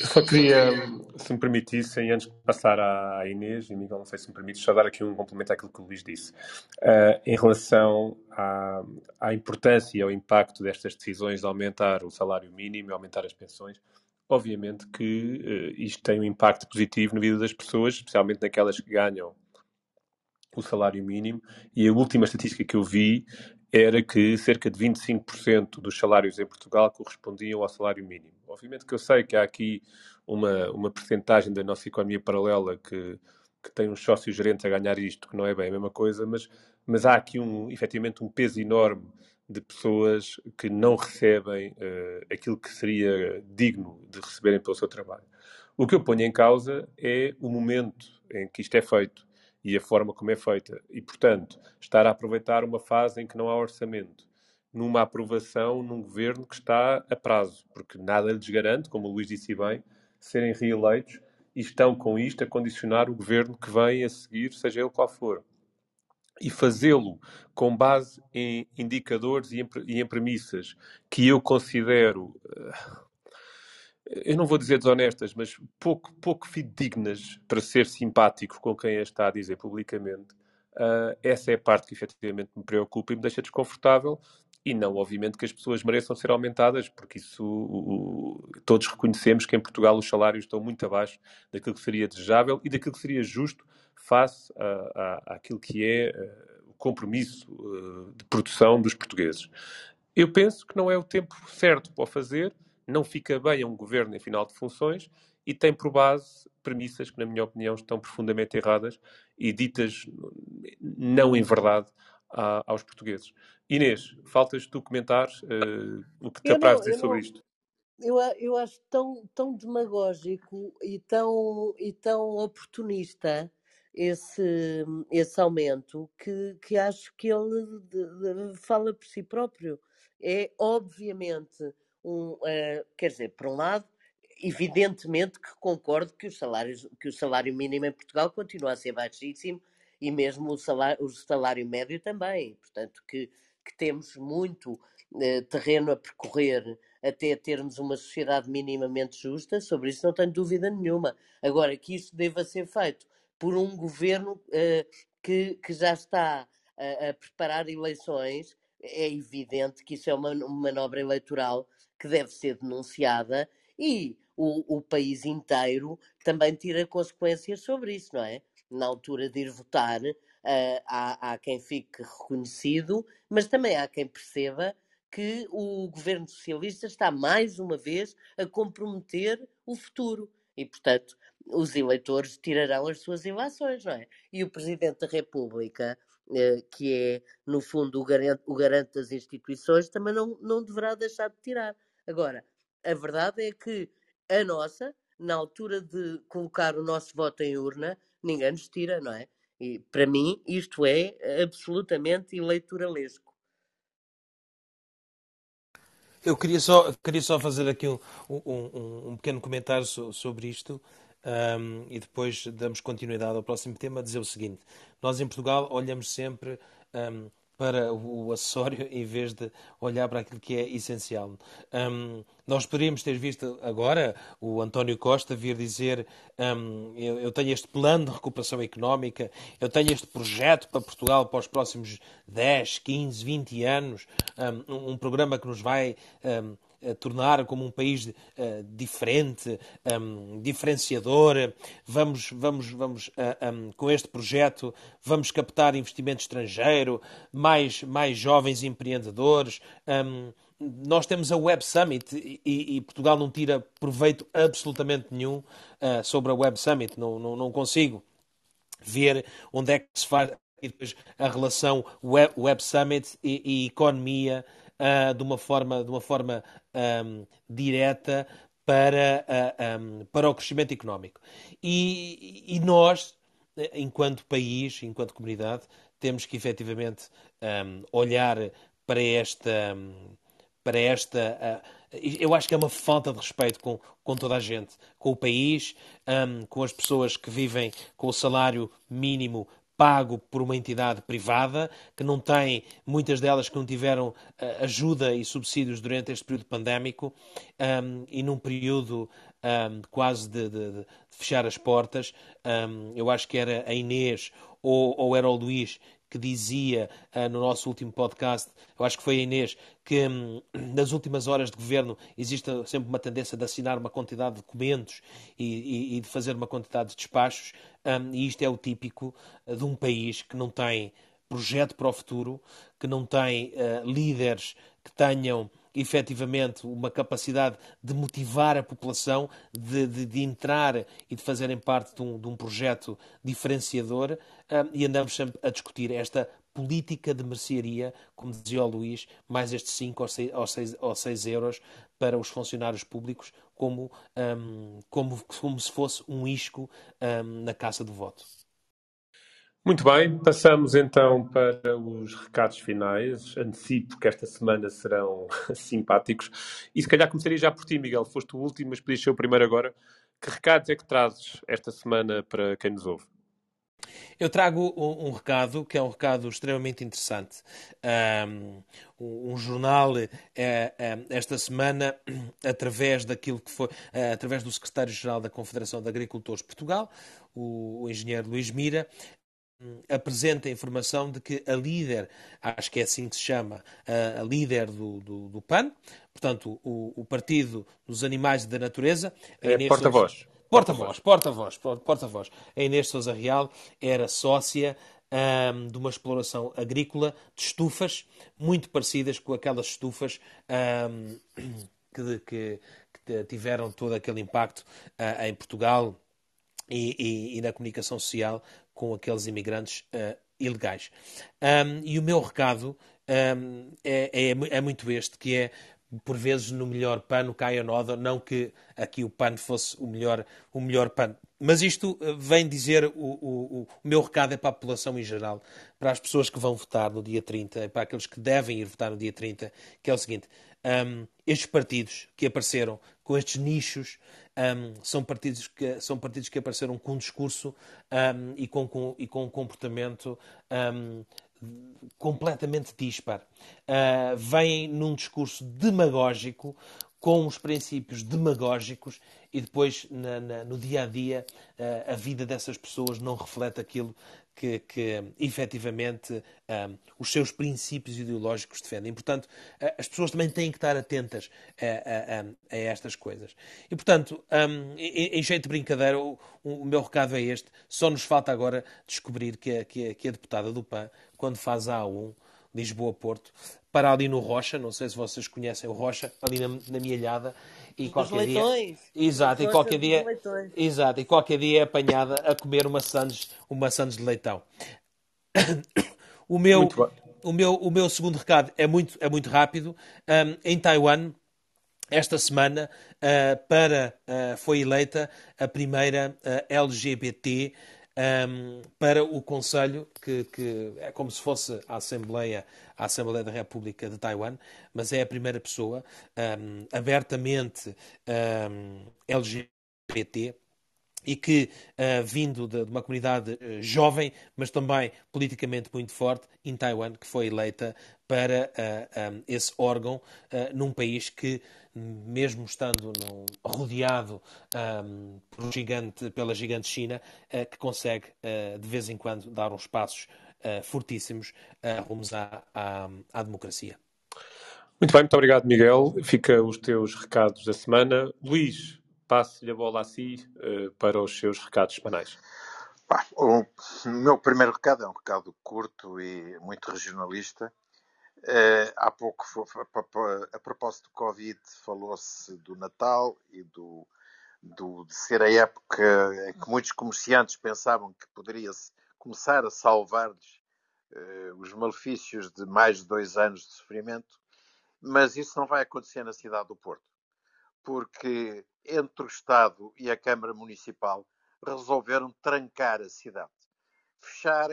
S1: Eu só queria, se me permitissem, antes de passar à Inês, e Miguel, não sei se me permites, só dar aqui um complemento àquilo que o Luís disse. Uh, em relação à, à, importância e ao impacto destas decisões de aumentar o salário mínimo e aumentar as pensões, obviamente que uh, isto tem um impacto positivo na vida das pessoas, especialmente naquelas que ganham o salário mínimo. E a última estatística que eu vi era que cerca de 25% dos salários em Portugal correspondiam ao salário mínimo. Obviamente que eu sei que há aqui uma, uma percentagem da nossa economia paralela que, que tem uns sócios gerentes a ganhar isto, que não é bem a mesma coisa, mas, mas há aqui um, efetivamente um peso enorme de pessoas que não recebem uh, aquilo que seria digno de receberem pelo seu trabalho. O que eu ponho em causa é o momento em que isto é feito e a forma como é feita. E, portanto, estar a aproveitar uma fase em que não há orçamento, numa aprovação num governo que está a prazo, porque nada lhes garante, como o Luís disse bem, serem reeleitos e estão com isto a condicionar o governo que vem a seguir, seja ele qual for. E fazê-lo com base em indicadores e em, e em premissas que eu considero uh, eu não vou dizer desonestas, mas pouco, pouco fidedignas para ser simpático com quem a está a dizer publicamente. Uh, essa é a parte que efetivamente me preocupa e me deixa desconfortável. E não, obviamente, que as pessoas mereçam ser aumentadas, porque isso o, o, todos reconhecemos que em Portugal os salários estão muito abaixo daquilo que seria desejável e daquilo que seria justo face àquilo que é uh, o compromisso uh, de produção dos portugueses. Eu penso que não é o tempo certo para o fazer não fica bem a um governo em final de funções e tem por base premissas que, na minha opinião, estão profundamente erradas e ditas não em verdade a, aos portugueses. Inês, faltas tu comentares uh, o que te apraz dizer sobre não, isto.
S3: Eu, eu acho tão, tão demagógico e tão, e tão oportunista esse, esse aumento que, que acho que ele de, de, fala por si próprio. é obviamente um, uh, quer dizer, por um lado, evidentemente que concordo que, os salários, que o salário mínimo em Portugal continua a ser baixíssimo e mesmo o salário, o salário médio também. Portanto, que, que temos muito uh, terreno a percorrer até termos uma sociedade minimamente justa, sobre isso não tenho dúvida nenhuma. Agora, que isso deva ser feito por um governo uh, que, que já está a, a preparar eleições, é evidente que isso é uma, uma manobra eleitoral que deve ser denunciada e o, o país inteiro também tira consequências sobre isso, não é? Na altura de ir votar, uh, há, há quem fique reconhecido, mas também há quem perceba que o governo socialista está mais uma vez a comprometer o futuro. E, portanto, os eleitores tirarão as suas ilações, não é? E o Presidente da República, eh, que é, no fundo, o garante, o garante das instituições, também não, não deverá deixar de tirar. Agora, a verdade é que a nossa, na altura de colocar o nosso voto em urna, ninguém nos tira, não é? E para mim isto é absolutamente eleitoralesco.
S4: Eu queria só, queria só fazer aqui um, um, um pequeno comentário sobre isto um, e depois damos continuidade ao próximo tema, dizer o seguinte: nós em Portugal olhamos sempre para o acessório em vez de olhar para aquilo que é essencial. Um, nós poderíamos ter visto agora o António Costa vir dizer um, eu, eu, tenho este plano de recuperação económica, eu tenho este projeto para Portugal para os próximos 10, 15, 20 anos, um, um programa que nos vai tornar como um país uh, diferente, um, diferenciador. Vamos, vamos, vamos uh, eh, um, com este projeto, vamos captar investimento estrangeiro, mais, mais jovens empreendedores. Um, nós temos a Web Summit e, e, Portugal não tira proveito absolutamente nenhum uh, sobre a Web Summit. Não, não, não consigo ver onde é que se faz a relação Web, Web Summit e, e economia uh, de uma forma, de uma forma um, direta para, uh, um, para o crescimento económico. E, e, nós, enquanto país, enquanto comunidade, temos que efetivamente um, olhar para esta. para esta uh, eu acho que é uma falta de respeito com, com toda a gente, com o país, um, com as pessoas que vivem com o salário mínimo pago por uma entidade privada, que não tem, muitas delas que não tiveram eh, ajuda e subsídios durante este período pandémico um, e num período um, quase de, de, de, fechar as portas. Um, eu acho que era a Inês ou, ou era o Luís que dizia uh, no nosso último podcast, eu acho que foi a Inês, que um, [CLEARS THROAT] nas últimas horas de governo existe sempre uma tendência de assinar uma quantidade de documentos e, e, e de fazer uma quantidade de despachos, um, e isto é o típico uh, de um país que não tem projeto para o futuro, que não tem uh, líderes que tenham efetivamente uma capacidade de motivar a população, de, de, de entrar e de fazerem parte de um, de um projeto diferenciador, e andamos sempre a discutir esta política de mercearia, como dizia o Luís, mais estes 5 ou 6, ou 6, ou 6 euros para os funcionários públicos, como, um, como, como se fosse um isco um, na caça do voto.
S1: Muito bem, passamos então para os recados finais. Antecipo que esta semana serão [LAUGHS] simpáticos. E se calhar começaria já por ti, Miguel. Foste o último, mas podias ser o primeiro agora. Que recados é que trazes esta semana para quem nos ouve?
S4: Eu trago um, um, recado que é um recado extremamente interessante. Um, um jornal, uh, esta semana, [CLEARS THROAT] através daquilo que foi, uh, através do secretário-geral da Confederação de Agricultores de Portugal, o, o engenheiro Luís Mira, apresenta a informação de que a líder, acho que é assim que se chama, a, a líder do, do, do, PAN, portanto, o, o, Partido dos Animais e da Natureza.
S1: É porta-voz.
S4: Porta-voz, porta-voz, porta-voz. A Inês Souza Real era sócia um, de uma exploração agrícola de estufas muito parecidas com aquelas estufas um, que, que, que, tiveram todo aquele impacto uh, em Portugal e, e, e, na comunicação social com aqueles imigrantes uh, ilegais. Um, e o meu recado um, é, é, é, muito este, que é por vezes no melhor pano cai a noda, não que aqui o pano fosse o melhor, o melhor pano. Mas isto eh, vem dizer, o, o, o, meu recado é para a população em geral, para as pessoas que vão votar no dia 30, para aqueles que devem ir votar no dia 30, que é o seguinte: um, estes partidos que apareceram com estes nichos um, são, partidos que, são partidos que apareceram com um discurso um, e, com, com, e com um comportamento completamente dispar. Uh, vêm num discurso demagógico, com os princípios demagógicos e depois na, na, no dia a dia uh, a vida dessas pessoas não reflete aquilo que, que efetivamente um, os seus princípios ideológicos defendem. Portanto, as pessoas também têm que estar atentas a, a, a, estas coisas. E, portanto, um, em, em, jeito de brincadeira, o, o, meu recado é este. Só nos falta agora descobrir que a, que a, que a deputada do PAN, quando faz a A1, Lisboa-Porto, para ali no Rocha, não sei se vocês conhecem o Rocha, ali na, na Mielhada,
S3: e qualquer leitões.
S4: dia. Exato, e qualquer dia. Exato, e qualquer dia é apanhada a comer uma sandes, uma sandes de leitão. [COUGHS] o meu, o meu, o meu segundo recado é muito, é muito rápido. Um, em Taiwan, esta semana, uh, para, uh, foi eleita a primeira uh, LGBT um, para o Conselho, que, que, é como se fosse a Assembleia, a Assembleia da República de Taiwan, mas é a primeira pessoa um, abertamente um, LGBT e que, uh, vindo de, de, uma comunidade uh, jovem, mas também politicamente muito forte, em Taiwan, que foi eleita para uh, um, esse órgão num país que mesmo estando no, rodeado um, por gigante, pela gigante China, que consegue de vez em quando dar uns passos fortíssimos rumos à, à, à democracia.
S1: Muito bem, muito obrigado, Miguel. Fica os teus recados da semana. Luís, passe-lhe a bola a si para os seus recados semanais.
S2: o meu primeiro recado é um recado curto e muito regionalista. Uh, há pouco, a propósito do Covid, falou-se do Natal e do, do, de ser a época em que muitos comerciantes pensavam que poderia começar a salvar-lhes uh, os malefícios de mais de dois anos de sofrimento, mas isso não vai acontecer na cidade do Porto, porque entre o Estado e a Câmara Municipal resolveram trancar a cidade, fechar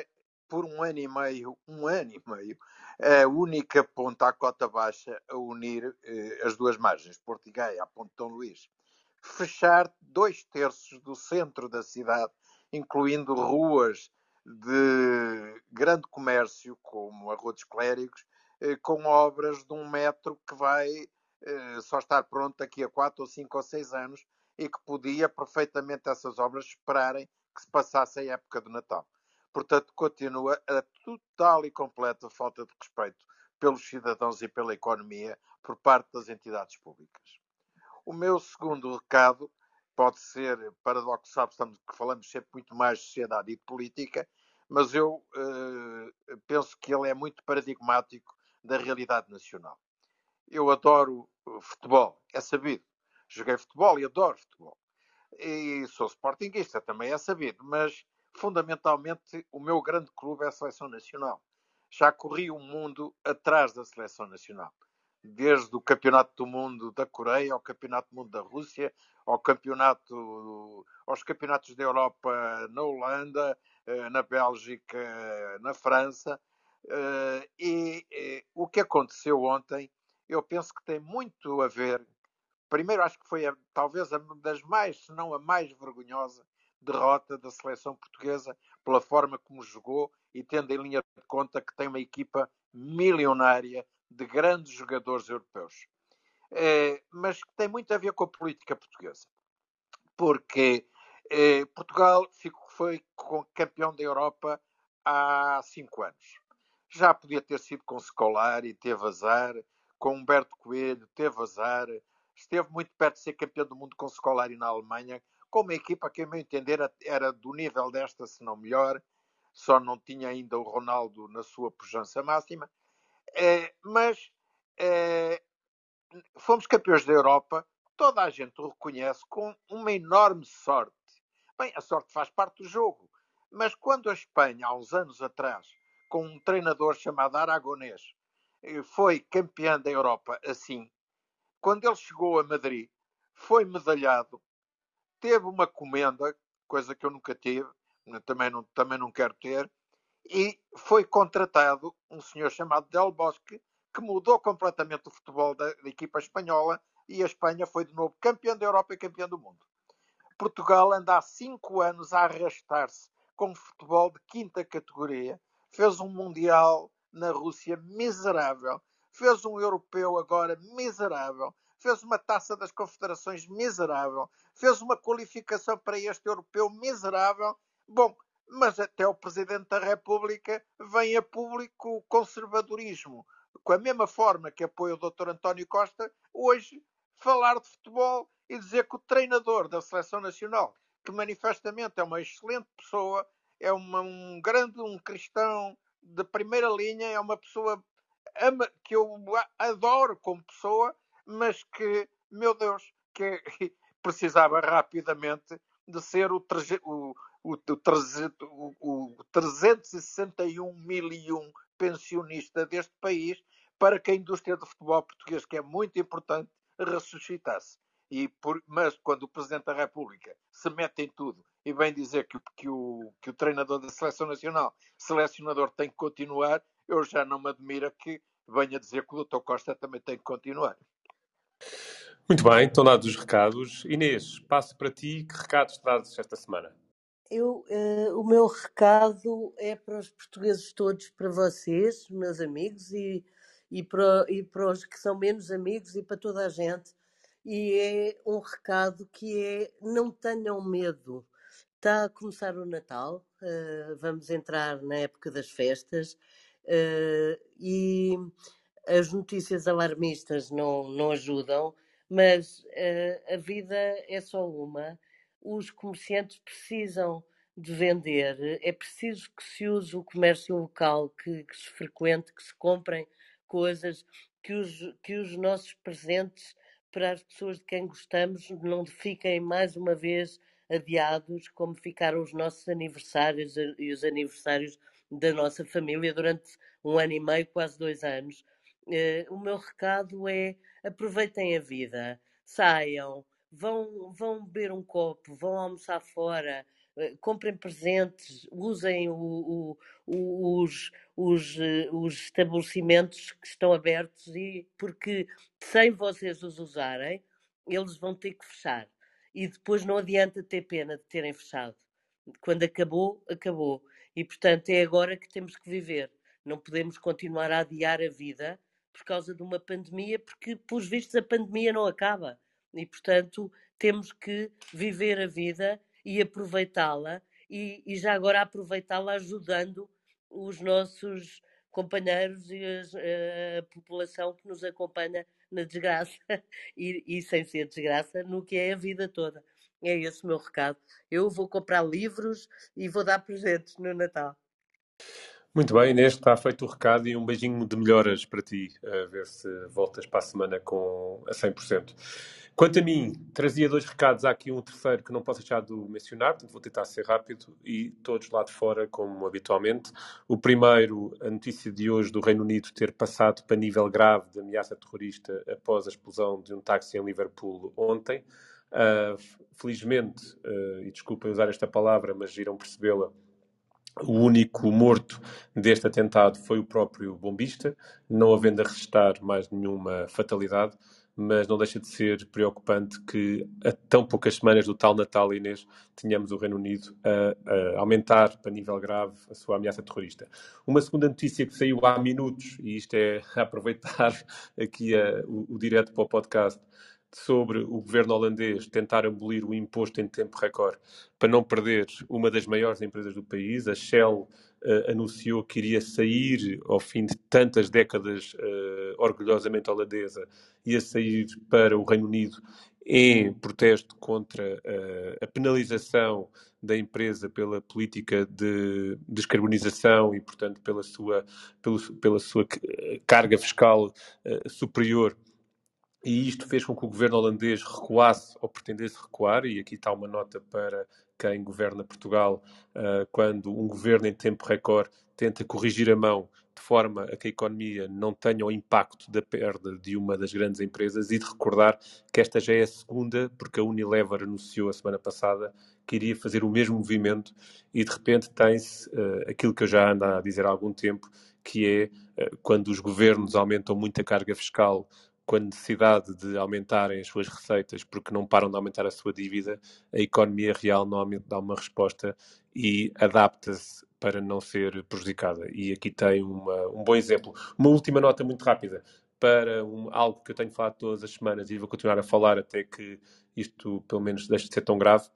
S2: por um ano e meio, um ano e meio, a única ponta à cota baixa a unir eh, as duas margens, Porto Gaia, a Ponte Dom Luís. Fechar dois terços do centro da cidade, incluindo ruas de grande comércio, como a Rua dos Clérigos, eh, com obras de um metro que vai só estar pronto daqui a quatro ou cinco ou seis anos e que podia perfeitamente essas obras esperarem que se passasse a época do Natal. Portanto, continua a total e completa falta de respeito pelos cidadãos e pela economia por parte das entidades públicas. O meu segundo recado pode ser paradoxal, estamos, falamos sempre muito mais de sociedade e de política, mas eu uh, penso que ele é muito paradigmático da realidade nacional. Eu adoro futebol, é sabido. Joguei futebol e adoro futebol. E sou sportinguista, também é sabido, mas fundamentalmente, o meu grande clube é a Seleção Nacional. Já corri o mundo atrás da Seleção Nacional. Desde o Campeonato do Mundo da Coreia, ao Campeonato do Mundo da Rússia, ao campeonato, aos Campeonatos da Europa na Holanda, eh, na Bélgica, na França. Eh, e eh, o que aconteceu ontem, eu penso que tem muito a ver. Primeiro, acho que foi a, talvez uma das mais, se não a mais vergonhosa, derrota da seleção portuguesa pela forma como jogou e tendo em linha de conta que tem uma equipa milionária de grandes jogadores europeus. É, mas que tem muito a ver com a política portuguesa. Porque é, Portugal foi campeão da Europa há cinco anos. Já podia ter sido com Scolari, teve azar. Com Humberto Coelho, teve azar. Esteve muito perto de ser campeão do mundo com Scolari na Alemanha, com uma equipa que, a meu entender, era do nível desta, se não melhor, só não tinha ainda o Ronaldo na sua pujança máxima. É, mas é, fomos campeões da Europa, toda a gente o reconhece com uma enorme sorte. Bem, a sorte faz parte do jogo, mas quando a Espanha, há uns anos atrás, com um treinador chamado Aragonês, foi campeã da Europa assim, quando ele chegou a Madrid, foi medalhado, teve uma comenda, coisa que eu nunca tive, também não, também não quero ter, e foi contratado um senhor chamado Del Bosque, que mudou completamente o futebol da, da equipa espanhola e a Espanha foi de novo campeã da Europa e campeã do mundo. Portugal anda há cinco anos a arrastar-se com futebol de quinta categoria, fez um Mundial na Rússia miserável, fez um europeu agora miserável, fez uma taça das confederações miserável, fez uma qualificação para este europeu miserável. Bom, mas até o Presidente da República vem a público o conservadorismo, com a mesma forma que apoia o Dr. António Costa, hoje falar de futebol e dizer que o treinador da Seleção Nacional, que manifestamente é uma excelente pessoa, é uma, um grande, um cristão de primeira linha, é uma pessoa que eu adoro como pessoa, mas que, meu Deus, que [LAUGHS] precisava rapidamente de ser o, o, o, o, o 361 milhão pensionista deste país para que a indústria do futebol português, que é muito importante, ressuscitasse. E por, mas quando o Presidente da República se mete em tudo e vem dizer que, que, o, que o treinador da Seleção Nacional, selecionador, tem que continuar, eu já não me admira que venha dizer que o Dr. Costa também tem que continuar.
S1: Muito bem, estão dados os recados. Inês, passo para ti. Que recados trazes esta semana?
S3: Eu, uh, o meu recado é para os portugueses todos, para vocês, meus amigos, e, e, para, e para os que são menos amigos e para toda a gente. E é um recado que é não tenham medo. Está a começar o Natal, uh, vamos entrar na época das festas uh, e as notícias alarmistas não, não ajudam, mas uh, a vida é só uma. Os comerciantes precisam de vender, é preciso que se use o comércio local, que, que se frequente, que se comprem coisas, que os, que os nossos presentes para as pessoas de quem gostamos não fiquem mais uma vez adiados, como ficaram os nossos aniversários e os aniversários da nossa família durante um ano e meio, quase dois anos. Uh, o meu recado é aproveitem a vida, saiam, vão, vão beber um copo, vão almoçar fora, uh, comprem presentes, usem o, o, o, os, os, uh, os estabelecimentos que estão abertos e porque sem vocês os usarem, eles vão ter que fechar e depois não adianta ter pena de terem fechado. Quando acabou, acabou. E portanto é agora que temos que viver. Não podemos continuar a adiar a vida por causa de uma pandemia, porque, pelos vistos, a pandemia não acaba. E portanto temos que viver a vida e aproveitá-la, e, e, já agora aproveitá-la ajudando os nossos companheiros e as, a população que nos acompanha na desgraça [LAUGHS] e, e, sem ser desgraça no que é a vida toda. É esse o meu recado. Eu vou comprar livros e vou dar presentes no Natal.
S1: Muito bem, Inês, está feito o recado e um beijinho de melhoras para ti, a ver se voltas para a semana com a 100%. Quanto a mim, trazia dois recados, há aqui um terceiro que não posso deixar de mencionar, portanto vou tentar ser rápido e todos lá de fora, como habitualmente. O primeiro, a notícia de hoje do Reino Unido ter passado para nível grave de ameaça terrorista após a explosão de um táxi em Liverpool ontem. Uh, felizmente, uh, e desculpem usar esta palavra, mas irão percebê-la, o único morto deste atentado foi o próprio bombista, não havendo a registrar mais nenhuma fatalidade, mas não deixa de ser preocupante que a tão poucas semanas do tal Natal, Inês, tenhamos o Reino Unido a, a, aumentar para nível grave a sua ameaça terrorista. Uma segunda notícia que saiu há minutos, e isto é [LAUGHS] aproveitar aqui a, o, o direto para o podcast, sobre o governo holandês tentar abolir o imposto em tempo recorde para não perder uma das maiores empresas do país. A Shell uh, anunciou que iria sair, ao fim de tantas décadas uh, orgulhosamente holandesa, ia sair para o Reino Unido em protesto contra uh, a penalização da empresa pela política de descarbonização e, portanto, pela sua, pelo, pela sua carga fiscal superior e isto fez com que o governo holandês recuasse ou pretendesse recuar, e aqui está uma nota para quem governa Portugal, uh, quando um governo em tempo recorde tenta corrigir a mão de forma a que a economia não tenha o impacto da perda de uma das grandes empresas. E de recordar que esta já é a segunda, porque a Unilever anunciou a semana passada que iria fazer o mesmo movimento e de repente tem-se uh, aquilo que eu já ando a dizer há algum tempo, que é uh, quando os governos aumentam muito a carga fiscal com a necessidade de aumentarem as suas receitas porque não param de aumentar a sua dívida, a economia real normalmente dá uma resposta e adapta-se para não ser prejudicada. E aqui tem uma, um bom exemplo. Uma última nota muito rápida para um, algo que eu tenho falado todas as semanas e vou continuar a falar até que isto, pelo menos, deixe de ser tão grave.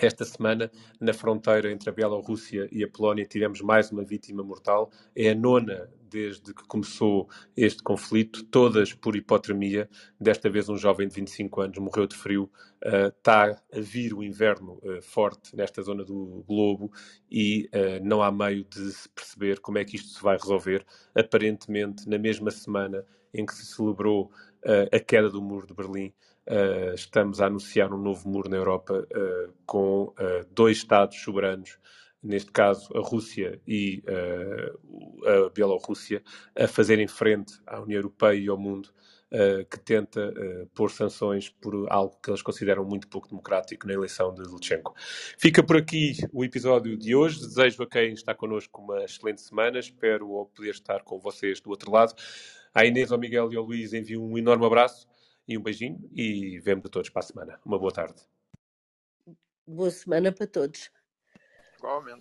S1: Esta semana, na fronteira entre a Bielorrússia e a Polónia, tivemos mais uma vítima mortal. É a nona desde que começou este conflito, todas por hipotermia. Desta vez, um jovem de 25 anos morreu de frio. Uh, está a vir o inverno uh, forte nesta zona do globo e uh, não há meio de se perceber como é que isto se vai resolver. Aparentemente, na mesma semana em que se celebrou a queda do muro de Berlim, Uh, estamos a anunciar um novo muro na Europa uh, com uh, dois Estados soberanos, neste caso a Rússia e a Bielorrússia, a fazerem frente à União Europeia e ao mundo. que tenta pôr sanções por algo que eles consideram muito pouco democrático na eleição de Lutsenko. Fica por aqui o episódio de hoje. Desejo a quem está connosco uma excelente semana. Espero poder estar com vocês do outro lado. À Inês, ao Miguel e ao Luís envio um enorme abraço e um beijinho e vemos a todos para a semana. Uma boa tarde.
S3: Boa semana para todos.
S2: Igualmente.